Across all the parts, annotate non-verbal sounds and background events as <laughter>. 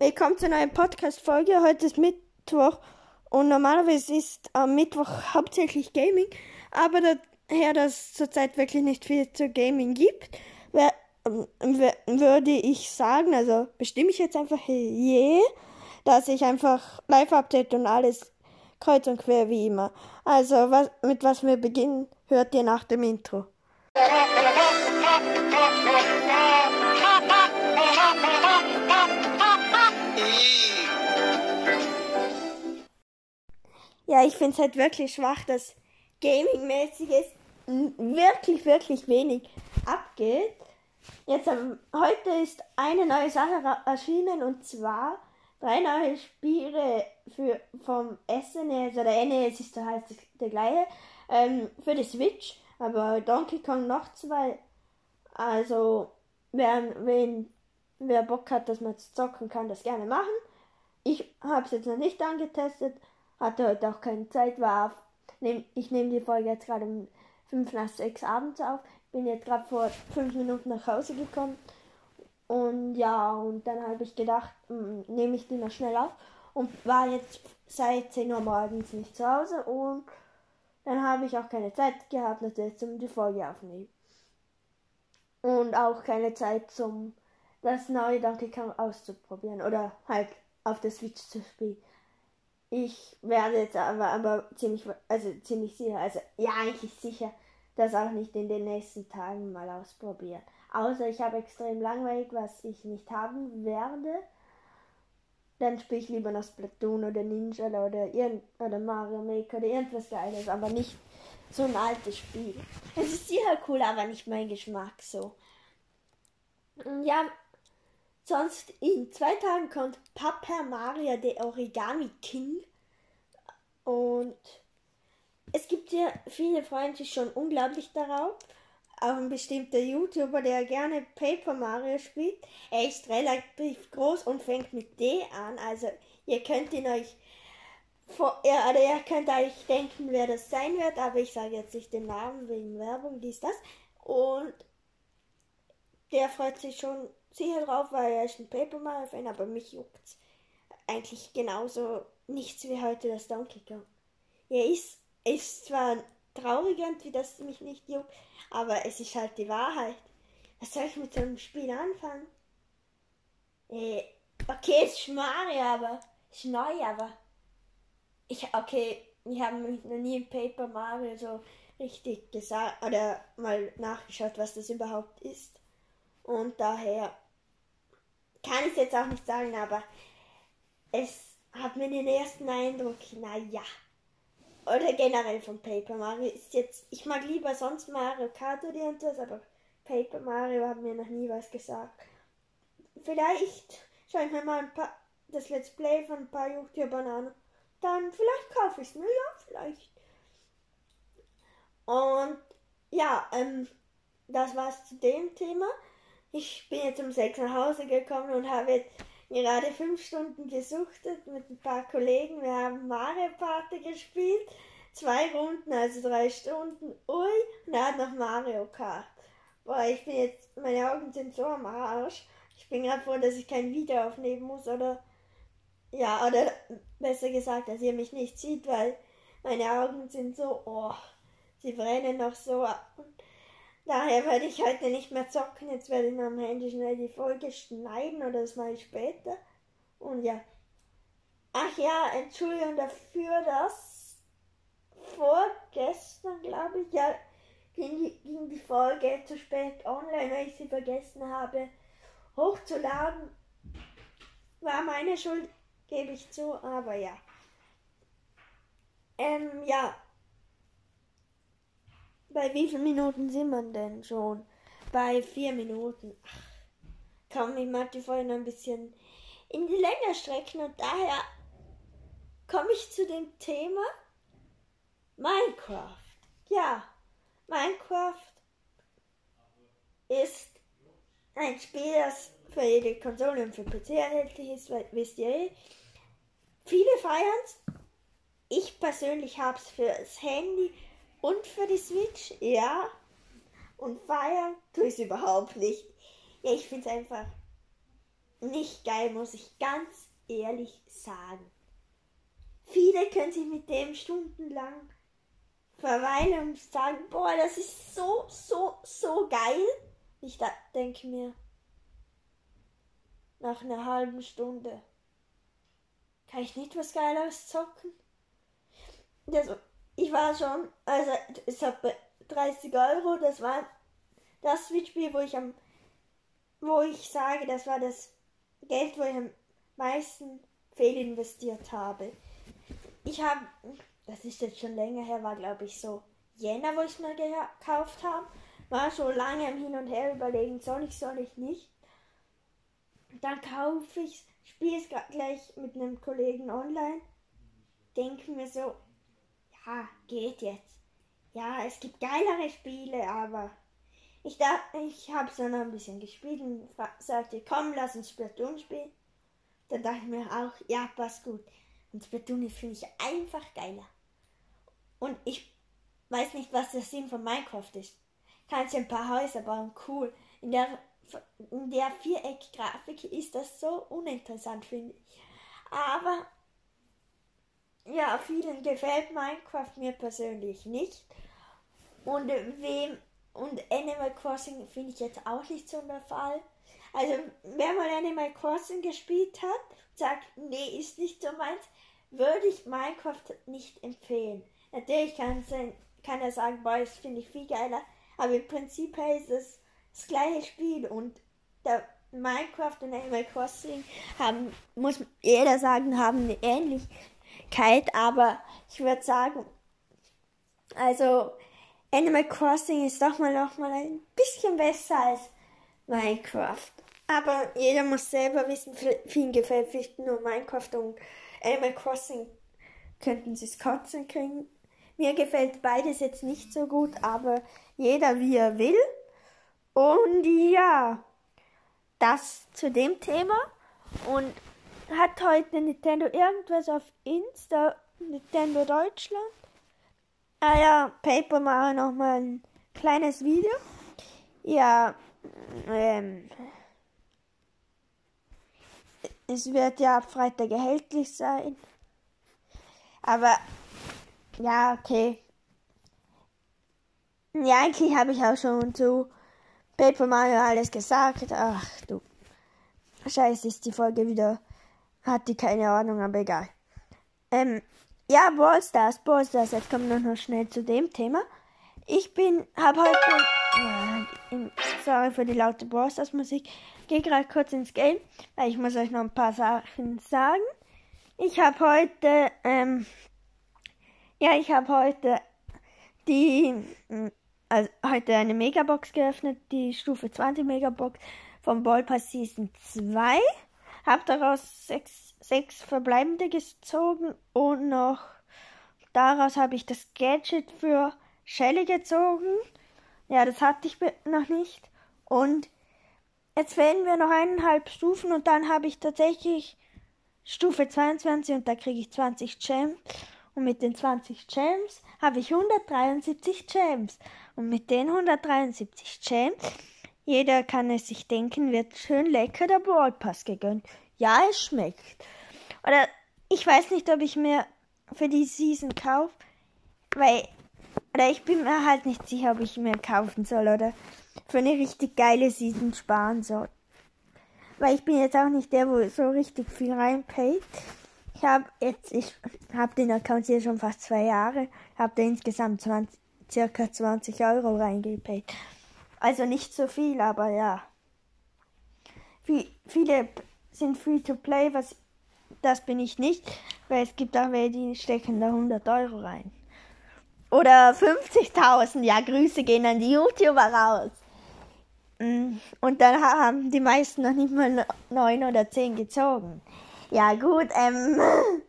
Willkommen zur neuen Podcast-Folge. Heute ist Mittwoch und normalerweise ist am Mittwoch hauptsächlich Gaming, aber daher, dass es zurzeit wirklich nicht viel zu Gaming gibt, wär, wär, würde ich sagen, also bestimme ich jetzt einfach je, dass ich einfach Live-Update und alles kreuz und quer wie immer. Also was, mit was wir beginnen, hört ihr nach dem Intro. <laughs> Ja, ich finde es halt wirklich schwach, dass Gaming-mäßiges wirklich, wirklich wenig abgeht. Jetzt ähm, heute ist eine neue Sache erschienen und zwar drei neue Spiele für vom SNES oder NES ist da halt der gleiche ähm, für die Switch, aber Donkey Kong noch zwei. Also wer, wen, wer Bock hat, dass man zocken kann, das gerne machen. Ich habe es jetzt noch nicht angetestet, hatte heute auch keine Zeit, war nehm, ich nehme die Folge jetzt gerade um 5 nach 6 abends auf. Bin jetzt gerade vor 5 Minuten nach Hause gekommen. Und ja, und dann habe ich gedacht, hm, nehme ich die noch schnell auf. Und war jetzt seit 10 Uhr morgens nicht zu Hause. Und dann habe ich auch keine Zeit gehabt, natürlich zum die Folge aufnehmen. Und auch keine Zeit zum das neue Donkey Kong auszuprobieren. Oder halt auf der Switch zu spielen. Ich werde jetzt aber, aber ziemlich, also ziemlich sicher, also ja, eigentlich sicher, das auch nicht in den nächsten Tagen mal ausprobieren. Außer ich habe extrem langweilig, was ich nicht haben werde. Dann spiele ich lieber noch Splatoon oder Ninja oder, oder Mario Maker oder irgendwas Geiles, aber nicht so ein altes Spiel. Es ist sicher cool, aber nicht mein Geschmack so. Ja, Sonst in zwei Tagen kommt Paper Mario der Origami King. Und es gibt ja viele Freunde schon unglaublich darauf. Auch ein bestimmter YouTuber, der gerne Paper Mario spielt. Er ist relativ groß und fängt mit D an. Also ihr könnt ihn euch vor, ja, oder ihr könnt euch denken, wer das sein wird, aber ich sage jetzt nicht den Namen wegen Werbung, dies, das. Und der freut sich schon sicher drauf, weil er ist ein Paper Mario Fan, aber mich juckt eigentlich genauso nichts wie heute das Donkey Kong. Er ist, ist zwar traurig irgendwie, dass es mich nicht juckt, aber es ist halt die Wahrheit. Was soll ich mit so einem Spiel anfangen? Äh, okay, es ist Mario, aber ist neu, aber ich, okay, ich habe mich noch nie in Paper Mario so richtig gesagt oder mal nachgeschaut, was das überhaupt ist. Und daher kann ich jetzt auch nicht sagen, aber es hat mir den ersten Eindruck, naja. Oder generell von Paper Mario ist jetzt, ich mag lieber sonst Mario Kart oder irgendwas, aber Paper Mario hat mir noch nie was gesagt. Vielleicht schaue ich mir mal ein paar, das Let's Play von ein paar YouTubern an. Dann vielleicht kaufe ich es mir, ja, vielleicht. Und ja, ähm, das war's zu dem Thema. Ich bin jetzt um sechs nach Hause gekommen und habe jetzt gerade fünf Stunden gesuchtet mit ein paar Kollegen. Wir haben Mario Party gespielt. Zwei Runden, also drei Stunden. Ui, und er hat noch Mario Kart. Boah, ich bin jetzt, meine Augen sind so am Arsch. Ich bin gerade froh, dass ich kein Video aufnehmen muss oder, ja, oder besser gesagt, dass ihr mich nicht sieht, weil meine Augen sind so, oh, sie brennen noch so. Und Daher werde ich heute nicht mehr zocken. Jetzt werde ich am Handy schnell die Folge schneiden oder das mache ich später. Und ja. Ach ja, Entschuldigung dafür, dass vorgestern, glaube ich, ja, ging die, ging die Folge zu spät online, weil ich sie vergessen habe hochzuladen. War meine Schuld, gebe ich zu, aber ja. Ähm, ja, bei wie vielen Minuten sind wir denn schon? Bei vier Minuten. Ach, komm, ich mag die noch ein bisschen in die Länge strecken und daher komme ich zu dem Thema Minecraft. Ja, Minecraft ist ein Spiel, das für jede Konsole und für PC erhältlich ist, wisst ihr eh. Viele feiern es. Ich persönlich habe es fürs Handy und für die Switch, ja. Und feiern tue ich es überhaupt nicht. Ja, ich finde es einfach nicht geil, muss ich ganz ehrlich sagen. Viele können sich mit dem stundenlang verweilen und sagen, boah, das ist so, so, so geil. Ich denke mir, nach einer halben Stunde, kann ich nicht was Geileres zocken? Das, ich war schon, also es hat 30 Euro, das war das Switch-Spiel, wo ich am, wo ich sage, das war das Geld, wo ich am meisten fehlinvestiert habe. Ich habe, das ist jetzt schon länger her, war glaube ich so Jänner, wo ich es mir gekauft habe. War schon lange im Hin und Her überlegen, soll ich, soll ich nicht. Dann kaufe ich spiele es gleich mit einem Kollegen online. Denke mir so, ja, geht jetzt. Ja, es gibt geilere Spiele, aber ich, ich habe es noch ein bisschen gespielt und sagte, komm, lass uns Splatoon spielen. Dann dachte ich mir auch, ja, passt gut. Und Splatoon finde ich einfach geiler. Und ich weiß nicht, was der Sinn von Minecraft ist. Kannst du ein paar Häuser bauen, cool. In der, in der Viereck-Grafik ist das so uninteressant, finde ich. Aber ja, vielen gefällt Minecraft mir persönlich nicht. Und wem und Animal Crossing finde ich jetzt auch nicht so der Fall. Also, wer mal Animal Crossing gespielt hat, sagt, nee, ist nicht so meins, würde ich Minecraft nicht empfehlen. Natürlich kann, kann er sagen, boah, das finde ich viel geiler, aber im Prinzip ist es das gleiche Spiel und der Minecraft und Animal Crossing haben, muss jeder sagen, haben eine Ähnlichkeit, aber ich würde sagen, also Animal Crossing ist doch mal noch mal ein bisschen besser als Minecraft. Aber jeder muss selber wissen, vielen gefällt vielleicht nur Minecraft und Animal Crossing könnten sie es kotzen kriegen. Mir gefällt beides jetzt nicht so gut, aber jeder wie er will. Und ja, das zu dem Thema. Und hat heute Nintendo irgendwas auf Insta, Nintendo Deutschland? Ah ja, Paper Mario nochmal ein kleines Video. Ja, ähm, es wird ja ab Freitag erhältlich sein. Aber ja, okay. Ja, eigentlich habe ich auch schon zu Paper Mario alles gesagt. Ach du. Scheiße, ist die Folge wieder. Hat die keine Ahnung, aber egal. Ähm, ja, Ballstars, Ballstars. Jetzt kommen wir noch schnell zu dem Thema. Ich bin, habe heute, ja, sorry für die laute Ballstars Musik. Gehe gerade kurz ins Game, weil ich muss euch noch ein paar Sachen sagen. Ich habe heute, ähm, ja, ich habe heute die, also heute eine Megabox geöffnet, die Stufe 20 Megabox vom Ballpass Season 2. Hab daraus sechs, sechs verbleibende gezogen und noch daraus habe ich das Gadget für Shelly gezogen. Ja, das hatte ich noch nicht. Und jetzt fehlen wir noch eineinhalb Stufen und dann habe ich tatsächlich Stufe 22 und da kriege ich 20 Gems. Und mit den 20 Gems habe ich 173 Gems. Und mit den 173 Gems, jeder kann es sich denken, wird schön lecker der Ballpass gegönnt. Ja, es schmeckt. Oder ich weiß nicht, ob ich mir für die Season kaufe, weil oder ich bin mir halt nicht sicher, ob ich mir kaufen soll oder für eine richtig geile Season sparen soll. Weil ich bin jetzt auch nicht der, wo so richtig viel reinpayt. Ich habe jetzt, ich habe den Account hier schon fast zwei Jahre, habe da insgesamt 20, circa 20 Euro reingepayt. Also nicht so viel, aber ja. Viele sind free to play, was das bin ich nicht, weil es gibt auch welche, die stecken da 100 Euro rein. Oder 50.000, ja, Grüße gehen an die YouTuber raus. Mm, und dann haben die meisten noch nicht mal neun oder zehn gezogen. Ja, gut, ähm. <laughs>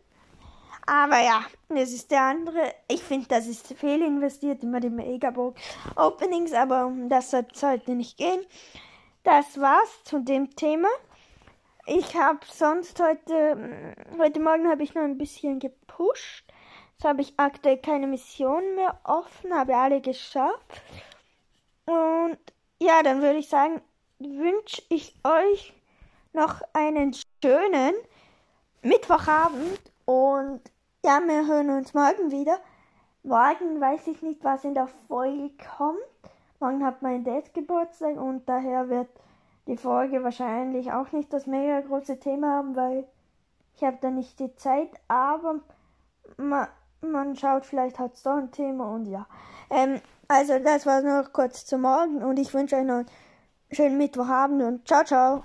Aber ja, das ist der andere. Ich finde, das ist fehlinvestiert, immer die Megabox Openings, aber das soll es heute nicht gehen. Das war's zu dem Thema. Ich habe sonst heute, mm, heute Morgen habe ich noch ein bisschen gepusht. Jetzt habe ich aktuell keine Missionen mehr offen, habe alle geschafft. Und ja, dann würde ich sagen, wünsche ich euch noch einen schönen Mittwochabend und ja, wir hören uns morgen wieder. Morgen weiß ich nicht, was in der Folge kommt. Morgen hat mein Dad Geburtstag und daher wird die Folge wahrscheinlich auch nicht das mega große Thema haben, weil ich habe da nicht die Zeit, aber man, man schaut, vielleicht hat es doch ein Thema und ja. Ähm, also das war nur kurz zum Morgen und ich wünsche euch noch einen schönen Mittwochabend und ciao, ciao.